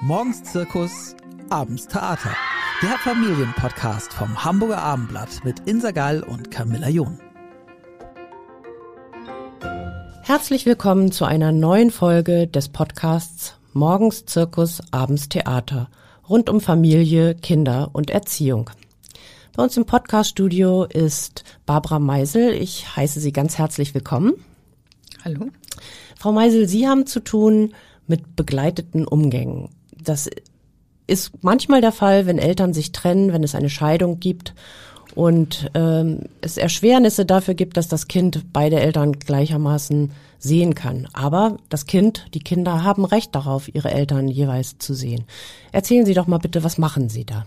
Morgens Zirkus, abends Theater. Der Familienpodcast vom Hamburger Abendblatt mit Insa Gall und Camilla John. Herzlich willkommen zu einer neuen Folge des Podcasts Morgens Zirkus, abends Theater rund um Familie, Kinder und Erziehung. Bei uns im Podcaststudio ist Barbara Meisel. Ich heiße Sie ganz herzlich willkommen. Hallo. Frau Meisel, Sie haben zu tun mit begleiteten Umgängen. Das ist manchmal der Fall, wenn Eltern sich trennen, wenn es eine Scheidung gibt und ähm, es Erschwernisse dafür gibt, dass das Kind beide Eltern gleichermaßen sehen kann. Aber das Kind, die Kinder haben Recht darauf, ihre Eltern jeweils zu sehen. Erzählen Sie doch mal bitte, was machen Sie da?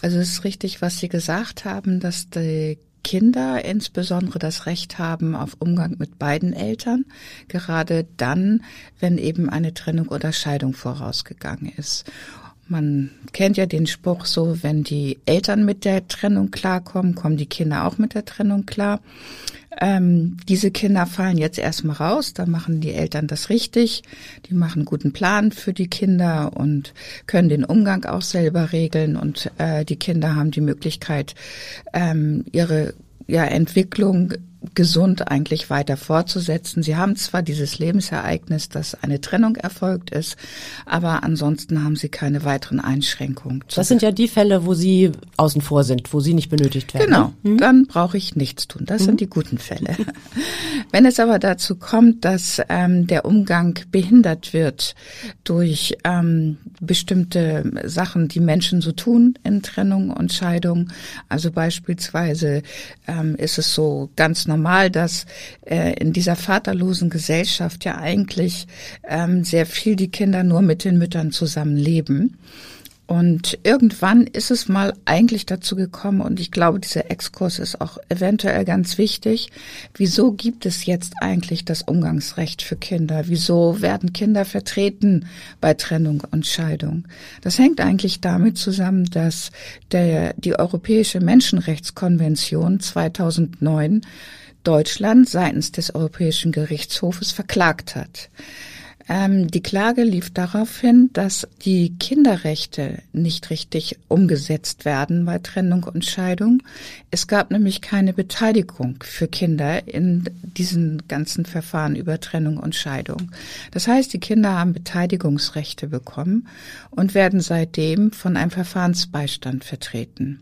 Also es ist richtig, was Sie gesagt haben, dass die Kinder insbesondere das Recht haben auf Umgang mit beiden Eltern, gerade dann, wenn eben eine Trennung oder Scheidung vorausgegangen ist. Man kennt ja den Spruch so, wenn die Eltern mit der Trennung klarkommen, kommen die Kinder auch mit der Trennung klar. Ähm, diese Kinder fallen jetzt erstmal raus, da machen die Eltern das richtig, die machen einen guten Plan für die Kinder und können den Umgang auch selber regeln und äh, die Kinder haben die Möglichkeit, ähm, ihre ja, Entwicklung gesund eigentlich weiter fortzusetzen. Sie haben zwar dieses Lebensereignis, dass eine Trennung erfolgt ist, aber ansonsten haben sie keine weiteren Einschränkungen. Das sind ja die Fälle, wo Sie außen vor sind, wo Sie nicht benötigt werden. Genau, mhm. dann brauche ich nichts tun. Das mhm. sind die guten Fälle. Wenn es aber dazu kommt, dass ähm, der Umgang behindert wird durch ähm, bestimmte Sachen, die Menschen so tun in Trennung und Scheidung, also beispielsweise ähm, ist es so ganz normal, normal, dass äh, in dieser vaterlosen Gesellschaft ja eigentlich ähm, sehr viel die Kinder nur mit den Müttern zusammenleben. Und irgendwann ist es mal eigentlich dazu gekommen, und ich glaube, dieser Exkurs ist auch eventuell ganz wichtig. Wieso gibt es jetzt eigentlich das Umgangsrecht für Kinder? Wieso werden Kinder vertreten bei Trennung und Scheidung? Das hängt eigentlich damit zusammen, dass der, die Europäische Menschenrechtskonvention 2009 Deutschland seitens des Europäischen Gerichtshofes verklagt hat. Ähm, die Klage lief darauf hin, dass die Kinderrechte nicht richtig umgesetzt werden bei Trennung und Scheidung. Es gab nämlich keine Beteiligung für Kinder in diesen ganzen Verfahren über Trennung und Scheidung. Das heißt, die Kinder haben Beteiligungsrechte bekommen und werden seitdem von einem Verfahrensbeistand vertreten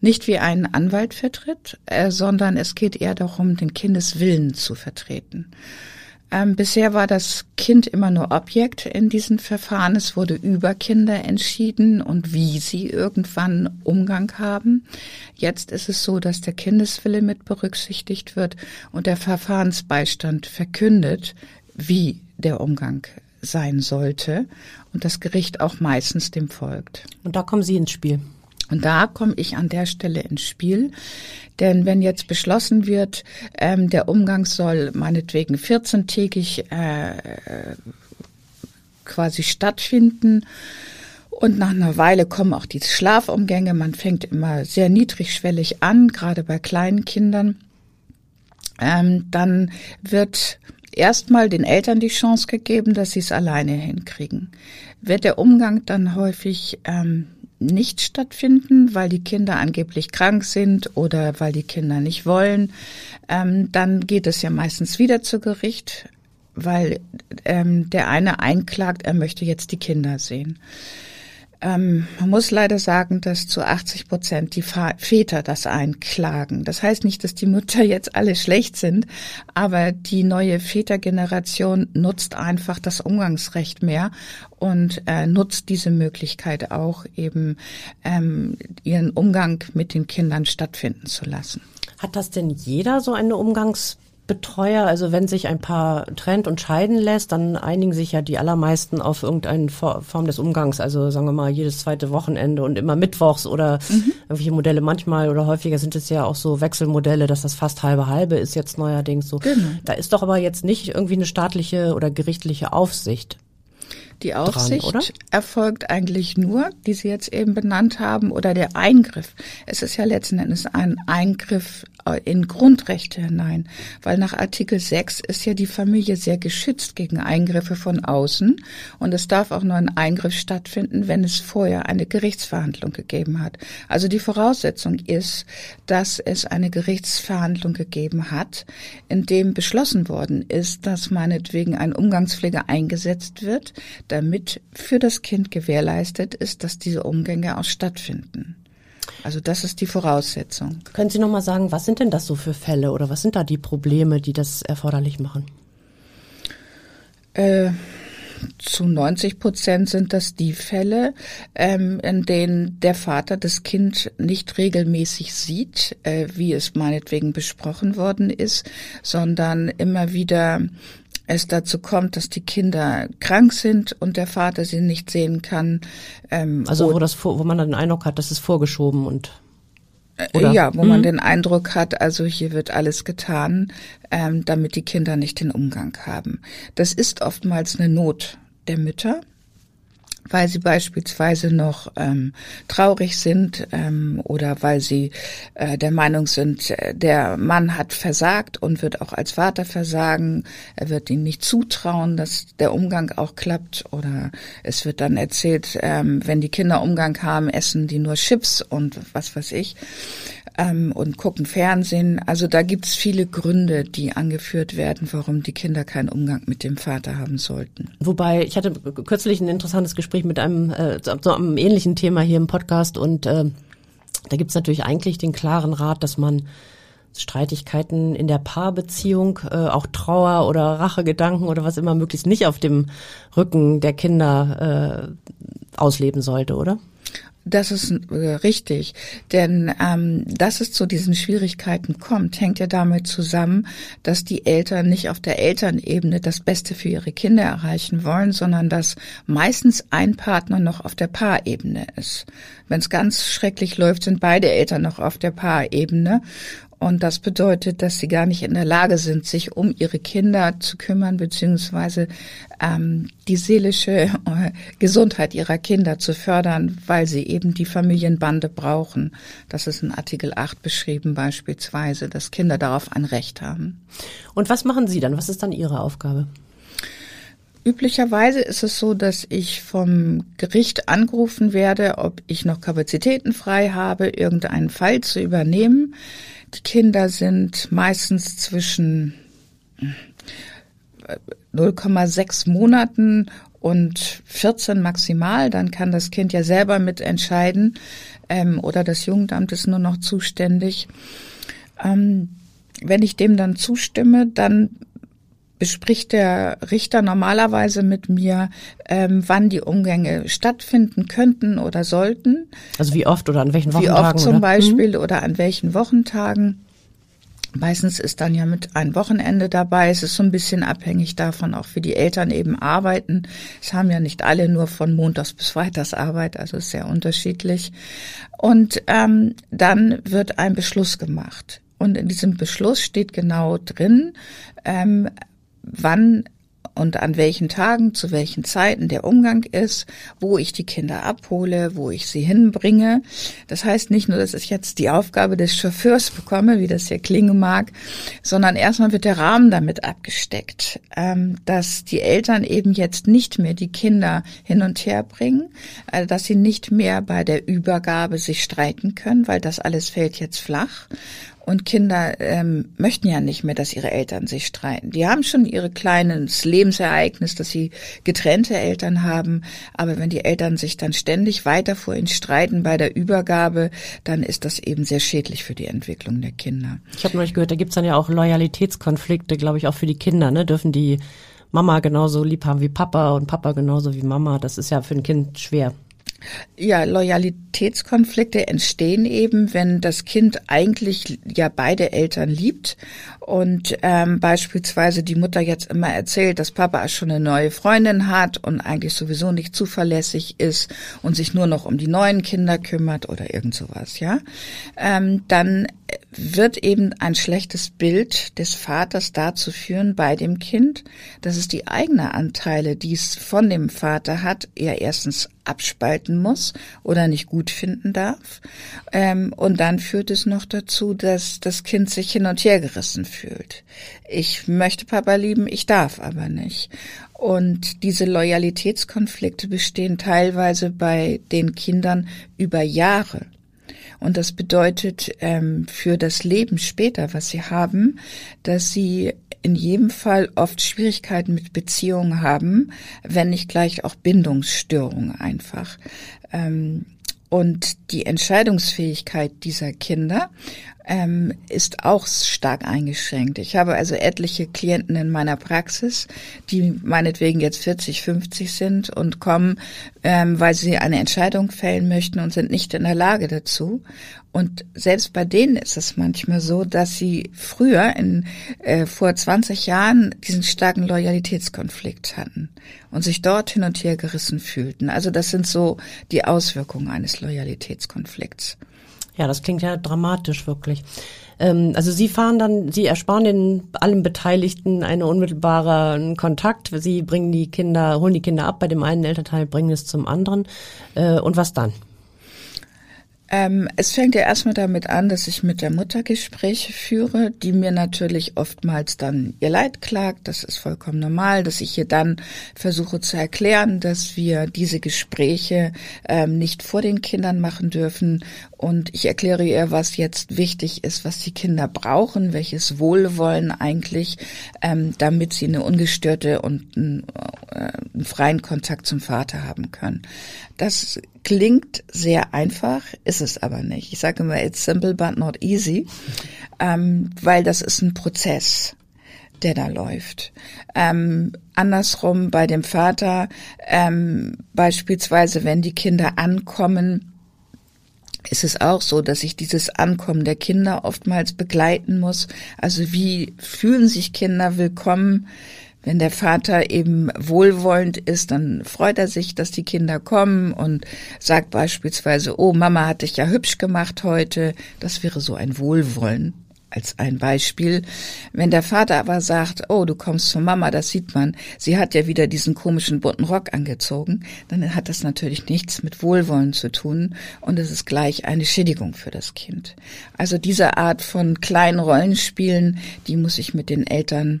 nicht wie einen Anwalt vertritt, äh, sondern es geht eher darum, den Kindeswillen zu vertreten. Ähm, bisher war das Kind immer nur Objekt in diesen Verfahren. Es wurde über Kinder entschieden und wie sie irgendwann Umgang haben. Jetzt ist es so, dass der Kindeswille mit berücksichtigt wird und der Verfahrensbeistand verkündet, wie der Umgang sein sollte und das Gericht auch meistens dem folgt. Und da kommen Sie ins Spiel. Und da komme ich an der Stelle ins Spiel. Denn wenn jetzt beschlossen wird, ähm, der Umgang soll meinetwegen 14-tägig äh, quasi stattfinden, und nach einer Weile kommen auch die Schlafumgänge. Man fängt immer sehr niedrigschwellig an, gerade bei kleinen Kindern. Ähm, dann wird erstmal den Eltern die Chance gegeben, dass sie es alleine hinkriegen. Wird der Umgang dann häufig ähm, nicht stattfinden, weil die Kinder angeblich krank sind oder weil die Kinder nicht wollen, ähm, dann geht es ja meistens wieder zu Gericht, weil ähm, der eine einklagt, er möchte jetzt die Kinder sehen. Ähm, man muss leider sagen, dass zu 80 Prozent die Väter das einklagen. Das heißt nicht, dass die Mütter jetzt alle schlecht sind, aber die neue Vätergeneration nutzt einfach das Umgangsrecht mehr und äh, nutzt diese Möglichkeit auch eben ähm, ihren Umgang mit den Kindern stattfinden zu lassen. Hat das denn jeder so eine Umgangs Betreuer, also wenn sich ein Paar trennt und scheiden lässt, dann einigen sich ja die allermeisten auf irgendeine Form des Umgangs, also sagen wir mal jedes zweite Wochenende und immer mittwochs oder mhm. irgendwelche Modelle. Manchmal oder häufiger sind es ja auch so Wechselmodelle, dass das fast halbe halbe ist jetzt neuerdings so. Genau. Da ist doch aber jetzt nicht irgendwie eine staatliche oder gerichtliche Aufsicht. Die Aufsicht dran, erfolgt eigentlich nur, die Sie jetzt eben benannt haben, oder der Eingriff. Es ist ja letzten Endes ein Eingriff äh, in Grundrechte hinein, weil nach Artikel 6 ist ja die Familie sehr geschützt gegen Eingriffe von außen und es darf auch nur ein Eingriff stattfinden, wenn es vorher eine Gerichtsverhandlung gegeben hat. Also die Voraussetzung ist, dass es eine Gerichtsverhandlung gegeben hat, in dem beschlossen worden ist, dass meinetwegen ein Umgangspfleger eingesetzt wird, damit für das Kind gewährleistet ist, dass diese Umgänge auch stattfinden. Also das ist die Voraussetzung. Können Sie noch mal sagen, was sind denn das so für Fälle oder was sind da die Probleme, die das erforderlich machen? Äh, zu 90 Prozent sind das die Fälle, ähm, in denen der Vater das Kind nicht regelmäßig sieht, äh, wie es meinetwegen besprochen worden ist, sondern immer wieder es dazu kommt, dass die Kinder krank sind und der Vater sie nicht sehen kann. Ähm, also wo das wo man dann den Eindruck hat, das ist vorgeschoben und äh, oder? Ja, wo mhm. man den Eindruck hat, also hier wird alles getan, ähm, damit die Kinder nicht den Umgang haben. Das ist oftmals eine Not der Mütter weil sie beispielsweise noch ähm, traurig sind ähm, oder weil sie äh, der Meinung sind, äh, der Mann hat versagt und wird auch als Vater versagen. Er wird ihnen nicht zutrauen, dass der Umgang auch klappt oder es wird dann erzählt, ähm, wenn die Kinder Umgang haben, essen die nur Chips und was weiß ich ähm, und gucken Fernsehen. Also da gibt's viele Gründe, die angeführt werden, warum die Kinder keinen Umgang mit dem Vater haben sollten. Wobei, ich hatte kürzlich ein interessantes Gespräch mit einem, äh, zu einem ähnlichen Thema hier im Podcast und äh, da gibt's natürlich eigentlich den klaren Rat, dass man Streitigkeiten in der Paarbeziehung, äh, auch Trauer oder Rachegedanken oder was immer möglichst nicht auf dem Rücken der Kinder äh, ausleben sollte, oder? Das ist äh, richtig, denn ähm, dass es zu diesen Schwierigkeiten kommt, hängt ja damit zusammen, dass die Eltern nicht auf der Elternebene das Beste für ihre Kinder erreichen wollen, sondern dass meistens ein Partner noch auf der Paarebene ist. Wenn es ganz schrecklich läuft, sind beide Eltern noch auf der Paarebene und das bedeutet, dass sie gar nicht in der Lage sind, sich um ihre Kinder zu kümmern, beziehungsweise ähm, die seelische äh, Gesundheit ihrer Kinder zu fördern, weil sie eben die Familienbande brauchen. Das ist in Artikel 8 beschrieben beispielsweise, dass Kinder darauf ein Recht haben. Und was machen Sie dann? Was ist dann Ihre Aufgabe? Üblicherweise ist es so, dass ich vom Gericht angerufen werde, ob ich noch Kapazitäten frei habe, irgendeinen Fall zu übernehmen. Kinder sind meistens zwischen 0,6 Monaten und 14 maximal. Dann kann das Kind ja selber mitentscheiden ähm, oder das Jugendamt ist nur noch zuständig. Ähm, wenn ich dem dann zustimme, dann bespricht der Richter normalerweise mit mir, ähm, wann die Umgänge stattfinden könnten oder sollten. Also wie oft oder an welchen Wochentagen? Wie oft zum oder? Beispiel mhm. oder an welchen Wochentagen. Meistens ist dann ja mit ein Wochenende dabei. Es ist so ein bisschen abhängig davon, auch wie die Eltern eben arbeiten. Es haben ja nicht alle nur von Montags bis Freitags Arbeit, also ist sehr unterschiedlich. Und ähm, dann wird ein Beschluss gemacht. Und in diesem Beschluss steht genau drin, ähm, wann und an welchen Tagen, zu welchen Zeiten der Umgang ist, wo ich die Kinder abhole, wo ich sie hinbringe. Das heißt nicht nur, dass ich jetzt die Aufgabe des Chauffeurs bekomme, wie das hier klingen mag, sondern erstmal wird der Rahmen damit abgesteckt, ähm, dass die Eltern eben jetzt nicht mehr die Kinder hin und her bringen, äh, dass sie nicht mehr bei der Übergabe sich streiten können, weil das alles fällt jetzt flach und Kinder ähm, möchten ja nicht mehr, dass ihre Eltern sich streiten. Die haben schon ihre kleines Lebensereignis, dass sie getrennte Eltern haben. Aber wenn die Eltern sich dann ständig weiter vor ihnen streiten bei der Übergabe, dann ist das eben sehr schädlich für die Entwicklung der Kinder. Ich habe neulich gehört, da gibt's dann ja auch Loyalitätskonflikte, glaube ich, auch für die Kinder. Ne? Dürfen die Mama genauso lieb haben wie Papa und Papa genauso wie Mama? Das ist ja für ein Kind schwer. Ja, Loyalitätskonflikte entstehen eben, wenn das Kind eigentlich ja beide Eltern liebt. Und ähm, beispielsweise die Mutter jetzt immer erzählt, dass Papa schon eine neue Freundin hat und eigentlich sowieso nicht zuverlässig ist und sich nur noch um die neuen Kinder kümmert oder irgend sowas, ja, ähm, dann wird eben ein schlechtes Bild des Vaters dazu führen bei dem Kind, dass es die eigenen Anteile, die es von dem Vater hat, er erstens abspalten muss oder nicht gut finden darf. Ähm, und dann führt es noch dazu, dass das Kind sich hin und her gerissen fühlt. Ich möchte Papa lieben, ich darf aber nicht. Und diese Loyalitätskonflikte bestehen teilweise bei den Kindern über Jahre. Und das bedeutet ähm, für das Leben später, was sie haben, dass sie in jedem Fall oft Schwierigkeiten mit Beziehungen haben, wenn nicht gleich auch Bindungsstörungen einfach. Ähm, und die Entscheidungsfähigkeit dieser Kinder ähm, ist auch stark eingeschränkt. Ich habe also etliche Klienten in meiner Praxis, die meinetwegen jetzt 40, 50 sind und kommen, ähm, weil sie eine Entscheidung fällen möchten und sind nicht in der Lage dazu. Und selbst bei denen ist es manchmal so, dass sie früher, in, äh, vor 20 Jahren, diesen starken Loyalitätskonflikt hatten und sich dort hin und her gerissen fühlten. Also das sind so die Auswirkungen eines Loyalitätskonflikts. Ja, das klingt ja dramatisch wirklich. Ähm, also Sie fahren dann, Sie ersparen den allen Beteiligten einen unmittelbaren Kontakt. Sie bringen die Kinder, holen die Kinder ab bei dem einen Elternteil, bringen es zum anderen. Äh, und was dann? Ähm, es fängt ja erstmal damit an, dass ich mit der Mutter Gespräche führe, die mir natürlich oftmals dann ihr Leid klagt. Das ist vollkommen normal, dass ich ihr dann versuche zu erklären, dass wir diese Gespräche ähm, nicht vor den Kindern machen dürfen. Und ich erkläre ihr, was jetzt wichtig ist, was die Kinder brauchen, welches Wohlwollen eigentlich, ähm, damit sie eine ungestörte und einen, äh, einen freien Kontakt zum Vater haben können. Das klingt sehr einfach, ist es aber nicht. Ich sage immer, it's simple but not easy, ähm, weil das ist ein Prozess der da läuft. Ähm, andersrum bei dem Vater, ähm, beispielsweise, wenn die Kinder ankommen, ist es auch so, dass ich dieses Ankommen der Kinder oftmals begleiten muss. Also wie fühlen sich Kinder willkommen? Wenn der Vater eben wohlwollend ist, dann freut er sich, dass die Kinder kommen und sagt beispielsweise, oh, Mama hat dich ja hübsch gemacht heute. Das wäre so ein Wohlwollen als ein Beispiel. Wenn der Vater aber sagt, oh, du kommst zu Mama, das sieht man, sie hat ja wieder diesen komischen bunten Rock angezogen, dann hat das natürlich nichts mit Wohlwollen zu tun und es ist gleich eine Schädigung für das Kind. Also diese Art von kleinen Rollenspielen, die muss ich mit den Eltern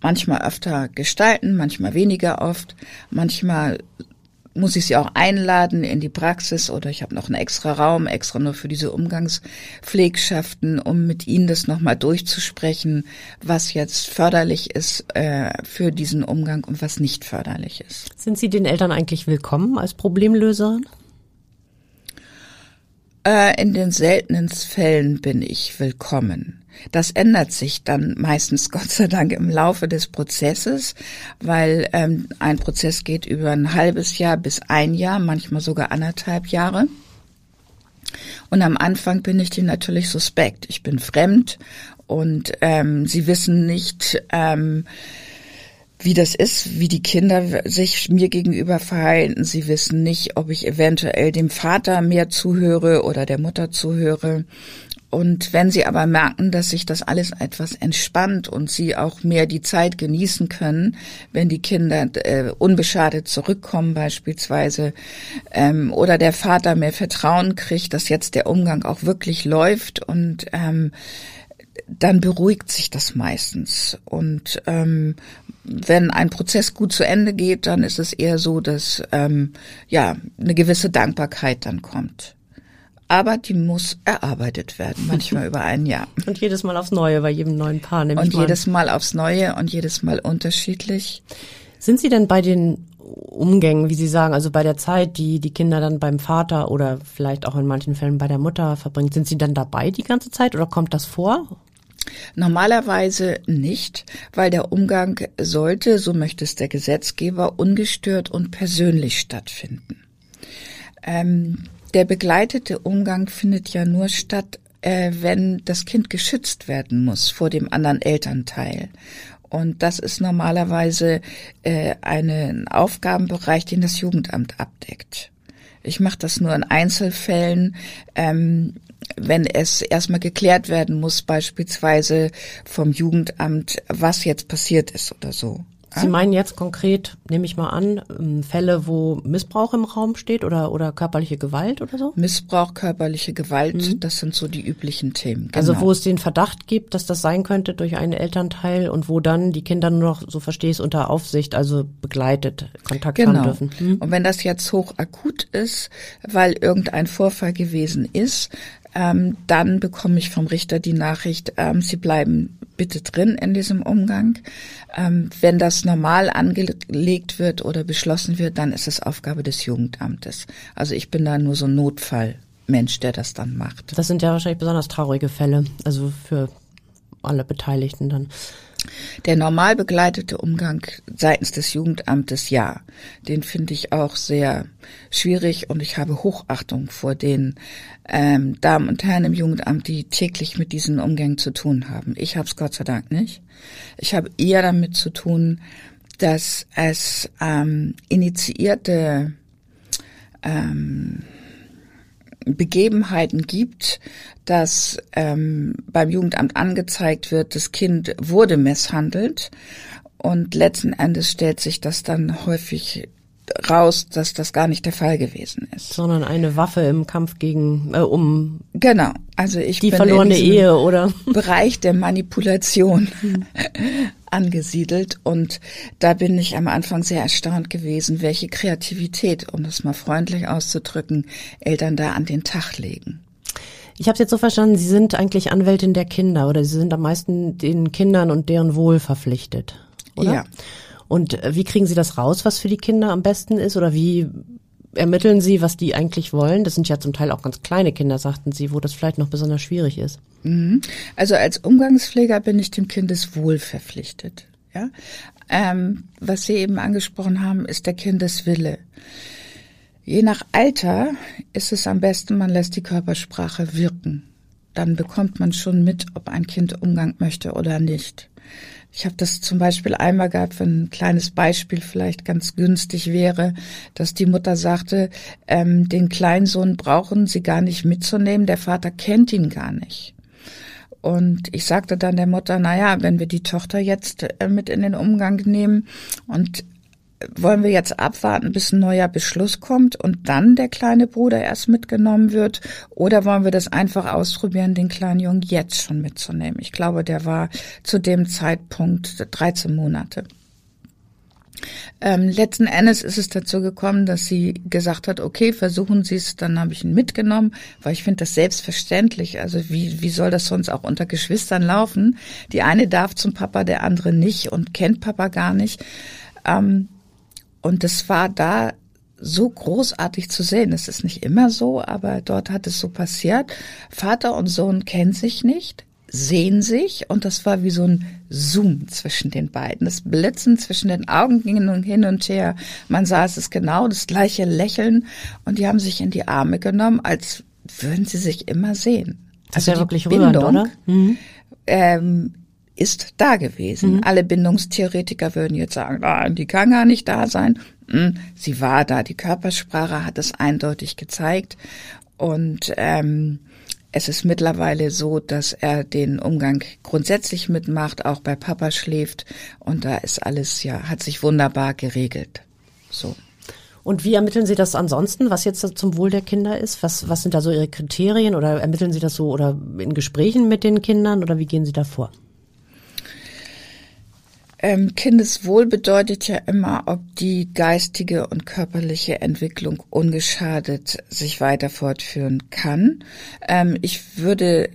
manchmal öfter gestalten, manchmal weniger oft, manchmal muss ich sie auch einladen in die Praxis oder ich habe noch einen extra Raum, extra nur für diese Umgangspflegschaften, um mit ihnen das nochmal durchzusprechen, was jetzt förderlich ist äh, für diesen Umgang und was nicht förderlich ist. Sind Sie den Eltern eigentlich willkommen als Problemlöserin? Äh, in den seltenen Fällen bin ich willkommen. Das ändert sich dann meistens Gott sei Dank im Laufe des Prozesses, weil ähm, ein Prozess geht über ein halbes Jahr bis ein Jahr, manchmal sogar anderthalb Jahre. Und am Anfang bin ich denen natürlich suspekt. Ich bin fremd und ähm, sie wissen nicht, ähm, wie das ist, wie die Kinder sich mir gegenüber verhalten. Sie wissen nicht, ob ich eventuell dem Vater mehr zuhöre oder der Mutter zuhöre. Und wenn sie aber merken, dass sich das alles etwas entspannt und sie auch mehr die Zeit genießen können, wenn die Kinder äh, unbeschadet zurückkommen beispielsweise, ähm, oder der Vater mehr Vertrauen kriegt, dass jetzt der Umgang auch wirklich läuft und ähm, dann beruhigt sich das meistens. Und ähm, wenn ein Prozess gut zu Ende geht, dann ist es eher so, dass ähm, ja eine gewisse Dankbarkeit dann kommt aber die muss erarbeitet werden, manchmal über ein Jahr. Und jedes Mal aufs Neue bei jedem neuen Paar, nämlich. Und jedes Mal aufs Neue und jedes Mal unterschiedlich. Sind Sie denn bei den Umgängen, wie Sie sagen, also bei der Zeit, die die Kinder dann beim Vater oder vielleicht auch in manchen Fällen bei der Mutter verbringen, sind Sie dann dabei die ganze Zeit oder kommt das vor? Normalerweise nicht, weil der Umgang sollte, so möchte es der Gesetzgeber, ungestört und persönlich stattfinden. Ähm, der begleitete Umgang findet ja nur statt, äh, wenn das Kind geschützt werden muss vor dem anderen Elternteil. Und das ist normalerweise äh, ein Aufgabenbereich, den das Jugendamt abdeckt. Ich mache das nur in Einzelfällen, ähm, wenn es erstmal geklärt werden muss, beispielsweise vom Jugendamt, was jetzt passiert ist oder so. Sie meinen jetzt konkret, nehme ich mal an, ähm, Fälle, wo Missbrauch im Raum steht oder, oder körperliche Gewalt oder so? Missbrauch, körperliche Gewalt, mhm. das sind so die üblichen Themen. Also genau. Also wo es den Verdacht gibt, dass das sein könnte durch einen Elternteil und wo dann die Kinder nur noch, so verstehe ich es, unter Aufsicht, also begleitet Kontakt genau. haben dürfen. Mhm. Und wenn das jetzt hoch akut ist, weil irgendein Vorfall gewesen ist, ähm, dann bekomme ich vom Richter die Nachricht, ähm, Sie bleiben bitte drin in diesem Umgang. Ähm, wenn das normal angelegt wird oder beschlossen wird, dann ist es Aufgabe des Jugendamtes. Also ich bin da nur so ein Notfallmensch, der das dann macht. Das sind ja wahrscheinlich besonders traurige Fälle, also für alle Beteiligten dann. Der normal begleitete Umgang seitens des Jugendamtes, ja, den finde ich auch sehr schwierig und ich habe Hochachtung vor den ähm, Damen und Herren im Jugendamt, die täglich mit diesen Umgängen zu tun haben. Ich habe es Gott sei Dank nicht. Ich habe eher damit zu tun, dass es ähm, initiierte ähm, Begebenheiten gibt, dass ähm, beim Jugendamt angezeigt wird, das Kind wurde misshandelt. Und letzten Endes stellt sich das dann häufig raus, dass das gar nicht der Fall gewesen ist. Sondern eine Waffe im Kampf gegen äh, um genau. Also ich die verlorene Ehe oder Bereich der Manipulation angesiedelt und da bin ich am Anfang sehr erstaunt gewesen, welche Kreativität, um das mal freundlich auszudrücken, Eltern da an den Tag legen. Ich habe es jetzt so verstanden, Sie sind eigentlich Anwältin der Kinder oder Sie sind am meisten den Kindern und deren Wohl verpflichtet, oder? Ja. Und äh, wie kriegen Sie das raus, was für die Kinder am besten ist? Oder wie ermitteln Sie, was die eigentlich wollen? Das sind ja zum Teil auch ganz kleine Kinder, sagten Sie, wo das vielleicht noch besonders schwierig ist. Mhm. Also als Umgangspfleger bin ich dem Kindeswohl verpflichtet. Ja? Ähm, was Sie eben angesprochen haben, ist der Kindeswille. Je nach Alter ist es am besten, man lässt die Körpersprache wirken. Dann bekommt man schon mit, ob ein Kind Umgang möchte oder nicht. Ich habe das zum Beispiel einmal gehabt, wenn ein kleines Beispiel vielleicht ganz günstig wäre, dass die Mutter sagte, ähm, den Kleinsohn brauchen sie gar nicht mitzunehmen, der Vater kennt ihn gar nicht. Und ich sagte dann der Mutter, na ja, wenn wir die Tochter jetzt äh, mit in den Umgang nehmen und wollen wir jetzt abwarten, bis ein neuer Beschluss kommt und dann der kleine Bruder erst mitgenommen wird? Oder wollen wir das einfach ausprobieren, den kleinen Jungen jetzt schon mitzunehmen? Ich glaube, der war zu dem Zeitpunkt 13 Monate. Ähm, letzten Endes ist es dazu gekommen, dass sie gesagt hat, okay, versuchen Sie es, dann habe ich ihn mitgenommen, weil ich finde das selbstverständlich. Also wie, wie soll das sonst auch unter Geschwistern laufen? Die eine darf zum Papa, der andere nicht und kennt Papa gar nicht. Ähm, und es war da so großartig zu sehen. Es ist nicht immer so, aber dort hat es so passiert. Vater und Sohn kennen sich nicht, sehen sich und das war wie so ein Zoom zwischen den beiden. Das Blitzen zwischen den Augen ging hin und her. Man sah es ist genau das gleiche Lächeln und die haben sich in die Arme genommen, als würden sie sich immer sehen. Das also ist ja wirklich rührend, oder? Mhm. Ähm, ist da gewesen. Mhm. Alle Bindungstheoretiker würden jetzt sagen, ah, die kann gar nicht da sein. Hm, sie war da. Die Körpersprache hat es eindeutig gezeigt. Und ähm, es ist mittlerweile so, dass er den Umgang grundsätzlich mitmacht, auch bei Papa schläft. Und da ist alles, ja, hat sich wunderbar geregelt. So. Und wie ermitteln Sie das ansonsten, was jetzt zum Wohl der Kinder ist? Was, was sind da so Ihre Kriterien oder ermitteln Sie das so oder in Gesprächen mit den Kindern oder wie gehen Sie da vor? Ähm, Kindeswohl bedeutet ja immer, ob die geistige und körperliche Entwicklung ungeschadet sich weiter fortführen kann. Ähm, ich würde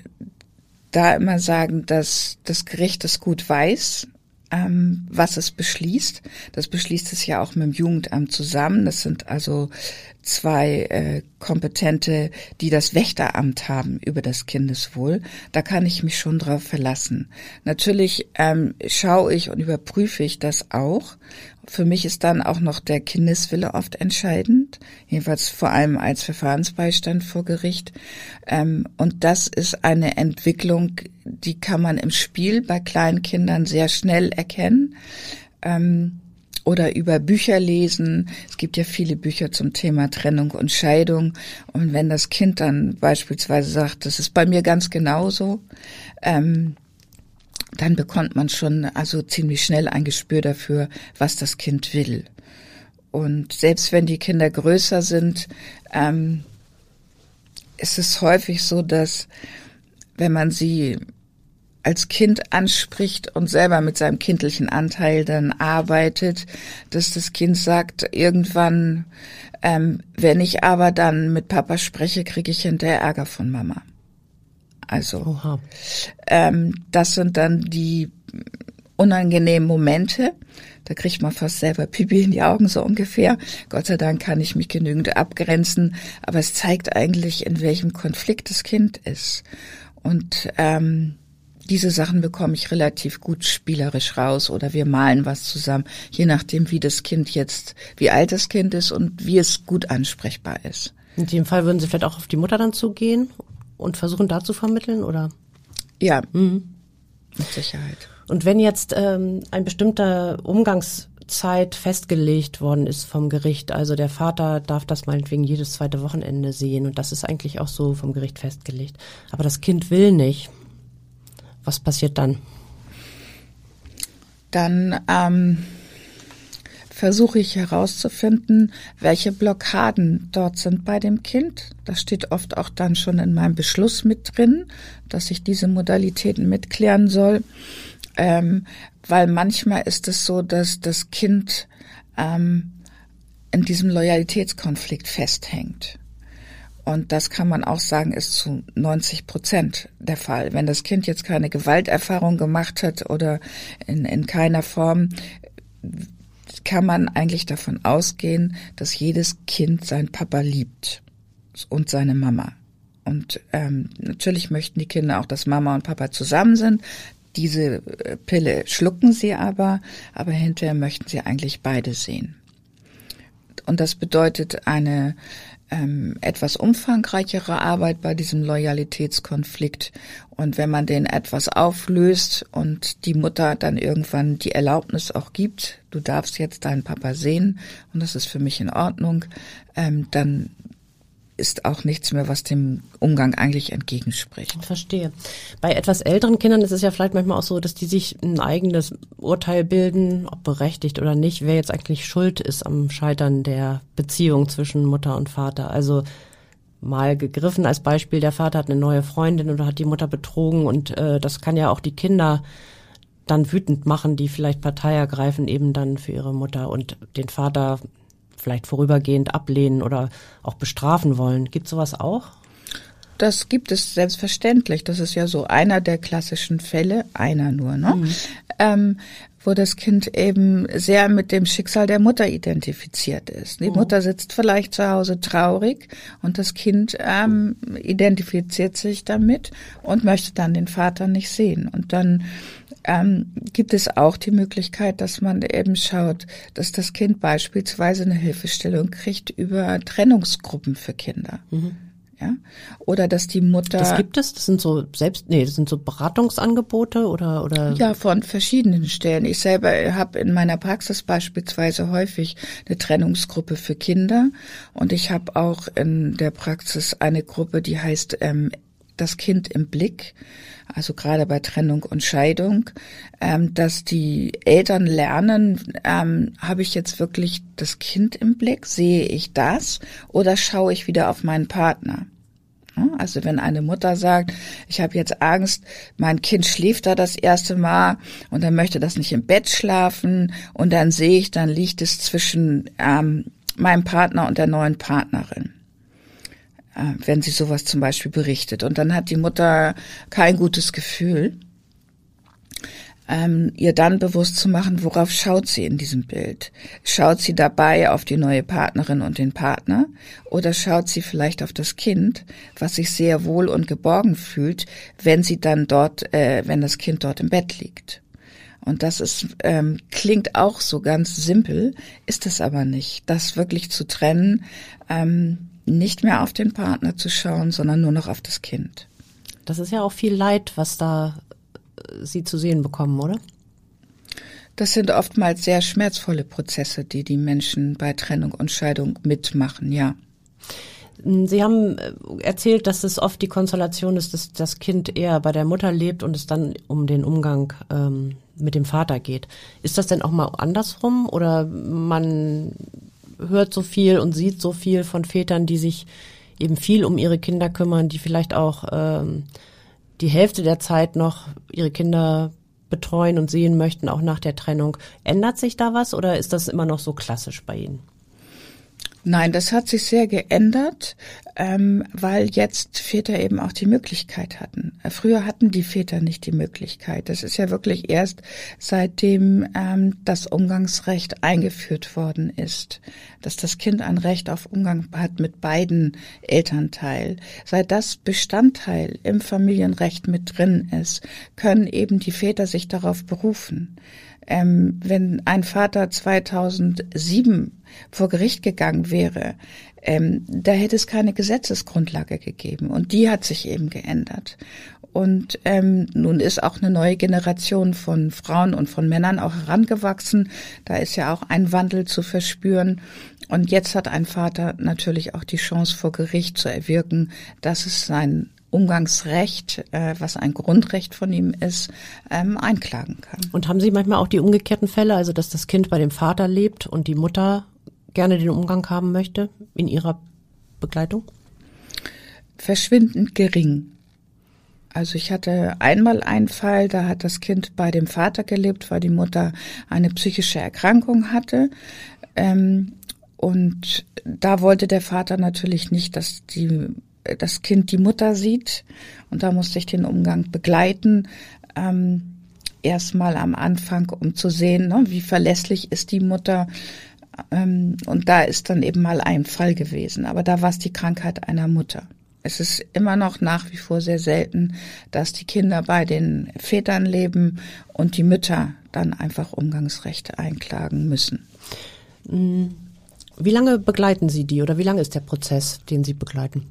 da immer sagen, dass das Gericht es gut weiß, ähm, was es beschließt. Das beschließt es ja auch mit dem Jugendamt zusammen. Das sind also zwei äh, Kompetente, die das Wächteramt haben über das Kindeswohl. Da kann ich mich schon drauf verlassen. Natürlich ähm, schaue ich und überprüfe ich das auch. Für mich ist dann auch noch der Kindeswille oft entscheidend, jedenfalls vor allem als Verfahrensbeistand vor Gericht. Ähm, und das ist eine Entwicklung, die kann man im Spiel bei kleinen Kindern sehr schnell erkennen. Ähm, oder über Bücher lesen. Es gibt ja viele Bücher zum Thema Trennung und Scheidung. Und wenn das Kind dann beispielsweise sagt, das ist bei mir ganz genauso, ähm, dann bekommt man schon also ziemlich schnell ein Gespür dafür, was das Kind will. Und selbst wenn die Kinder größer sind, ähm, ist es häufig so, dass wenn man sie als Kind anspricht und selber mit seinem kindlichen Anteil dann arbeitet, dass das Kind sagt, irgendwann, ähm, wenn ich aber dann mit Papa spreche, kriege ich hinterher Ärger von Mama. Also ähm, das sind dann die unangenehmen Momente. Da kriegt man fast selber Pipi in die Augen so ungefähr. Gott sei Dank kann ich mich genügend abgrenzen, aber es zeigt eigentlich, in welchem Konflikt das Kind ist. Und ähm, diese Sachen bekomme ich relativ gut spielerisch raus oder wir malen was zusammen, je nachdem, wie das Kind jetzt, wie alt das Kind ist und wie es gut ansprechbar ist. In dem Fall würden Sie vielleicht auch auf die Mutter dann zugehen und versuchen da zu vermitteln, oder? Ja, mhm. mit Sicherheit. Und wenn jetzt ähm, ein bestimmter Umgangszeit festgelegt worden ist vom Gericht, also der Vater darf das meinetwegen jedes zweite Wochenende sehen und das ist eigentlich auch so vom Gericht festgelegt, aber das Kind will nicht, was passiert dann? Dann ähm, versuche ich herauszufinden, welche Blockaden dort sind bei dem Kind. Das steht oft auch dann schon in meinem Beschluss mit drin, dass ich diese Modalitäten mitklären soll. Ähm, weil manchmal ist es so, dass das Kind ähm, in diesem Loyalitätskonflikt festhängt. Und das kann man auch sagen, ist zu 90 Prozent der Fall. Wenn das Kind jetzt keine Gewalterfahrung gemacht hat oder in, in keiner Form, kann man eigentlich davon ausgehen, dass jedes Kind seinen Papa liebt und seine Mama. Und ähm, natürlich möchten die Kinder auch, dass Mama und Papa zusammen sind. Diese äh, Pille schlucken sie aber, aber hinterher möchten sie eigentlich beide sehen. Und das bedeutet eine ähm, etwas umfangreichere Arbeit bei diesem Loyalitätskonflikt. Und wenn man den etwas auflöst und die Mutter dann irgendwann die Erlaubnis auch gibt, du darfst jetzt deinen Papa sehen und das ist für mich in Ordnung, ähm, dann ist auch nichts mehr, was dem Umgang eigentlich entgegenspricht. Verstehe. Bei etwas älteren Kindern ist es ja vielleicht manchmal auch so, dass die sich ein eigenes Urteil bilden, ob berechtigt oder nicht, wer jetzt eigentlich schuld ist am Scheitern der Beziehung zwischen Mutter und Vater. Also mal gegriffen als Beispiel, der Vater hat eine neue Freundin oder hat die Mutter betrogen und äh, das kann ja auch die Kinder dann wütend machen, die vielleicht Partei ergreifen, eben dann für ihre Mutter und den Vater vielleicht vorübergehend ablehnen oder auch bestrafen wollen. Gibt sowas auch? Das gibt es selbstverständlich. Das ist ja so einer der klassischen Fälle, einer nur, ne? Mhm. Ähm, wo das Kind eben sehr mit dem Schicksal der Mutter identifiziert ist. Die mhm. Mutter sitzt vielleicht zu Hause traurig und das Kind ähm, identifiziert sich damit und möchte dann den Vater nicht sehen. Und dann ähm, gibt es auch die Möglichkeit, dass man eben schaut, dass das Kind beispielsweise eine Hilfestellung kriegt über Trennungsgruppen für Kinder. Mhm. Ja? Oder dass die Mutter. Das gibt es? Das sind so selbst, nee, das sind so Beratungsangebote oder oder? Ja, von verschiedenen Stellen. Ich selber habe in meiner Praxis beispielsweise häufig eine Trennungsgruppe für Kinder und ich habe auch in der Praxis eine Gruppe, die heißt ähm, das Kind im Blick also gerade bei Trennung und Scheidung, ähm, dass die Eltern lernen, ähm, habe ich jetzt wirklich das Kind im Blick, sehe ich das oder schaue ich wieder auf meinen Partner? Also wenn eine Mutter sagt, ich habe jetzt Angst, mein Kind schläft da das erste Mal und dann möchte das nicht im Bett schlafen und dann sehe ich, dann liegt es zwischen ähm, meinem Partner und der neuen Partnerin. Äh, wenn sie sowas zum Beispiel berichtet. Und dann hat die Mutter kein gutes Gefühl, ähm, ihr dann bewusst zu machen, worauf schaut sie in diesem Bild. Schaut sie dabei auf die neue Partnerin und den Partner oder schaut sie vielleicht auf das Kind, was sich sehr wohl und geborgen fühlt, wenn sie dann dort, äh, wenn das Kind dort im Bett liegt. Und das ist, ähm, klingt auch so ganz simpel, ist es aber nicht. Das wirklich zu trennen, ähm, nicht mehr auf den Partner zu schauen, sondern nur noch auf das Kind. Das ist ja auch viel Leid, was da äh, Sie zu sehen bekommen, oder? Das sind oftmals sehr schmerzvolle Prozesse, die die Menschen bei Trennung und Scheidung mitmachen, ja. Sie haben äh, erzählt, dass es oft die Konstellation ist, dass das Kind eher bei der Mutter lebt und es dann um den Umgang ähm, mit dem Vater geht. Ist das denn auch mal andersrum oder man hört so viel und sieht so viel von Vätern, die sich eben viel um ihre Kinder kümmern, die vielleicht auch ähm, die Hälfte der Zeit noch ihre Kinder betreuen und sehen möchten, auch nach der Trennung. Ändert sich da was oder ist das immer noch so klassisch bei Ihnen? Nein, das hat sich sehr geändert, ähm, weil jetzt Väter eben auch die Möglichkeit hatten. Äh, früher hatten die Väter nicht die Möglichkeit. Das ist ja wirklich erst seitdem ähm, das Umgangsrecht eingeführt worden ist, dass das Kind ein Recht auf Umgang hat mit beiden Elternteilen. Seit das Bestandteil im Familienrecht mit drin ist, können eben die Väter sich darauf berufen. Ähm, wenn ein Vater 2007 vor Gericht gegangen wäre, ähm, da hätte es keine Gesetzesgrundlage gegeben. Und die hat sich eben geändert. Und ähm, nun ist auch eine neue Generation von Frauen und von Männern auch herangewachsen. Da ist ja auch ein Wandel zu verspüren. Und jetzt hat ein Vater natürlich auch die Chance vor Gericht zu erwirken, dass es sein Umgangsrecht, äh, was ein Grundrecht von ihm ist, ähm, einklagen kann. Und haben Sie manchmal auch die umgekehrten Fälle, also dass das Kind bei dem Vater lebt und die Mutter gerne den Umgang haben möchte in ihrer Begleitung? Verschwindend gering. Also ich hatte einmal einen Fall, da hat das Kind bei dem Vater gelebt, weil die Mutter eine psychische Erkrankung hatte. Ähm, und da wollte der Vater natürlich nicht, dass die das Kind die Mutter sieht. Und da musste ich den Umgang begleiten. Ähm, erstmal am Anfang, um zu sehen, ne, wie verlässlich ist die Mutter. Ähm, und da ist dann eben mal ein Fall gewesen. Aber da war es die Krankheit einer Mutter. Es ist immer noch nach wie vor sehr selten, dass die Kinder bei den Vätern leben und die Mütter dann einfach Umgangsrechte einklagen müssen. Wie lange begleiten Sie die oder wie lange ist der Prozess, den Sie begleiten?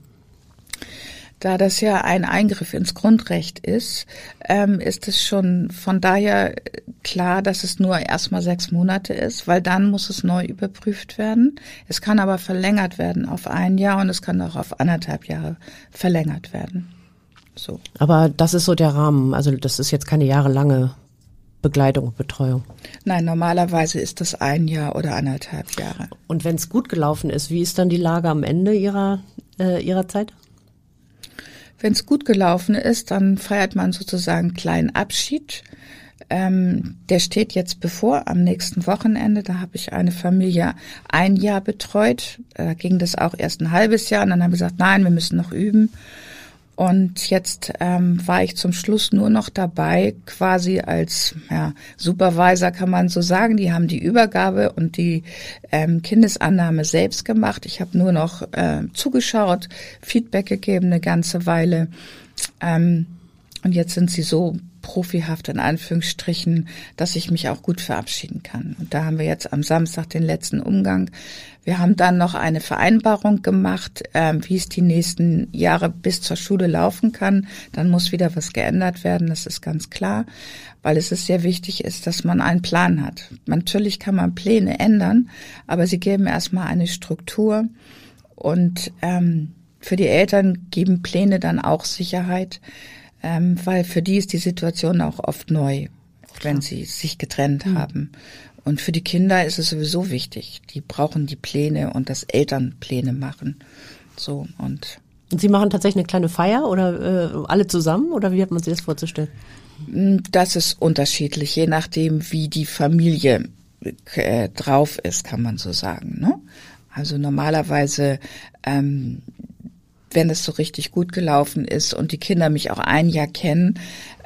Da das ja ein Eingriff ins Grundrecht ist, ähm, ist es schon von daher klar, dass es nur erstmal sechs Monate ist, weil dann muss es neu überprüft werden. Es kann aber verlängert werden auf ein Jahr und es kann auch auf anderthalb Jahre verlängert werden. So. Aber das ist so der Rahmen. Also das ist jetzt keine jahrelange Begleitung und Betreuung. Nein, normalerweise ist das ein Jahr oder anderthalb Jahre. Und wenn es gut gelaufen ist, wie ist dann die Lage am Ende Ihrer, äh, Ihrer Zeit? Wenn es gut gelaufen ist, dann feiert man sozusagen einen kleinen Abschied. Ähm, der steht jetzt bevor am nächsten Wochenende. Da habe ich eine Familie ein Jahr betreut. Da ging das auch erst ein halbes Jahr und dann haben wir gesagt, nein, wir müssen noch üben. Und jetzt ähm, war ich zum Schluss nur noch dabei, quasi als ja, Supervisor kann man so sagen. Die haben die Übergabe und die ähm, Kindesannahme selbst gemacht. Ich habe nur noch äh, zugeschaut, Feedback gegeben eine ganze Weile. Ähm, und jetzt sind sie so profihaft in Anführungsstrichen, dass ich mich auch gut verabschieden kann. Und da haben wir jetzt am Samstag den letzten Umgang. Wir haben dann noch eine Vereinbarung gemacht, äh, wie es die nächsten Jahre bis zur Schule laufen kann. Dann muss wieder was geändert werden, das ist ganz klar, weil es ist sehr wichtig ist, dass man einen Plan hat. Natürlich kann man Pläne ändern, aber sie geben erstmal eine Struktur und ähm, für die Eltern geben Pläne dann auch Sicherheit ähm, weil für die ist die Situation auch oft neu, wenn sie sich getrennt mhm. haben. Und für die Kinder ist es sowieso wichtig. Die brauchen die Pläne und das Elternpläne machen. So und. Und Sie machen tatsächlich eine kleine Feier oder äh, alle zusammen oder wie hat man sich das vorzustellen? Hm, das ist unterschiedlich, je nachdem, wie die Familie äh, drauf ist, kann man so sagen. Ne? Also normalerweise ähm, wenn es so richtig gut gelaufen ist und die Kinder mich auch ein Jahr kennen,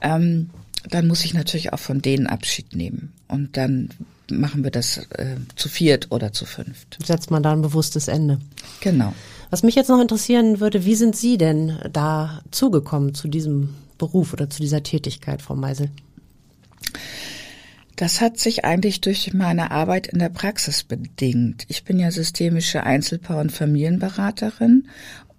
ähm, dann muss ich natürlich auch von denen Abschied nehmen. Und dann machen wir das äh, zu viert oder zu fünft. Setzt man da ein bewusstes Ende. Genau. Was mich jetzt noch interessieren würde, wie sind Sie denn da zugekommen zu diesem Beruf oder zu dieser Tätigkeit, Frau Meisel? Das hat sich eigentlich durch meine Arbeit in der Praxis bedingt. Ich bin ja systemische Einzelpaar- und Familienberaterin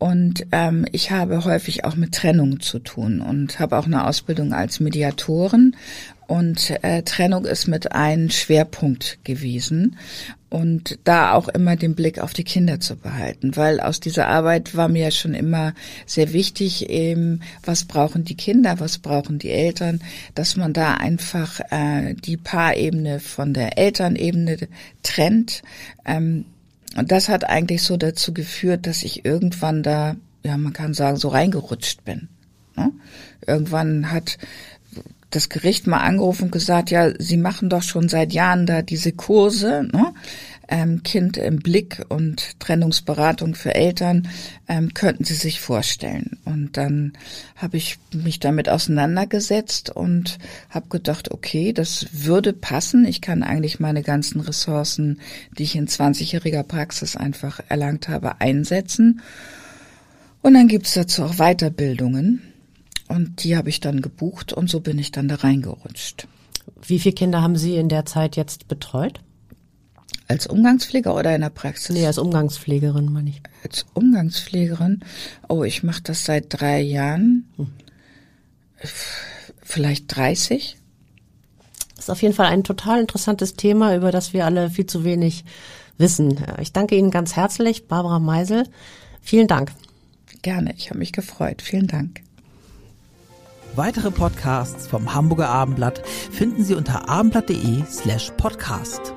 Und ähm, ich habe häufig auch mit Trennung zu tun und habe auch eine Ausbildung als Mediatorin. Und äh, Trennung ist mit ein Schwerpunkt gewesen und da auch immer den Blick auf die Kinder zu behalten, weil aus dieser Arbeit war mir schon immer sehr wichtig, eben, was brauchen die Kinder, was brauchen die Eltern, dass man da einfach äh, die Paarebene von der Elternebene trennt. Ähm, und das hat eigentlich so dazu geführt, dass ich irgendwann da, ja, man kann sagen, so reingerutscht bin. Ne? Irgendwann hat das Gericht mal angerufen und gesagt, ja, Sie machen doch schon seit Jahren da diese Kurse, ne? Ähm, Kind im Blick und Trennungsberatung für Eltern, ähm, könnten Sie sich vorstellen. Und dann habe ich mich damit auseinandergesetzt und habe gedacht, okay, das würde passen. Ich kann eigentlich meine ganzen Ressourcen, die ich in 20-jähriger Praxis einfach erlangt habe, einsetzen. Und dann gibt's dazu auch Weiterbildungen. Und die habe ich dann gebucht und so bin ich dann da reingerutscht. Wie viele Kinder haben Sie in der Zeit jetzt betreut? Als Umgangspfleger oder in der Praxis? Nee, als Umgangspflegerin meine ich. Als Umgangspflegerin? Oh, ich mache das seit drei Jahren. Hm. Vielleicht 30. Das ist auf jeden Fall ein total interessantes Thema, über das wir alle viel zu wenig wissen. Ich danke Ihnen ganz herzlich, Barbara Meisel. Vielen Dank. Gerne, ich habe mich gefreut. Vielen Dank. Weitere Podcasts vom Hamburger Abendblatt finden Sie unter abendblatt.de slash podcast.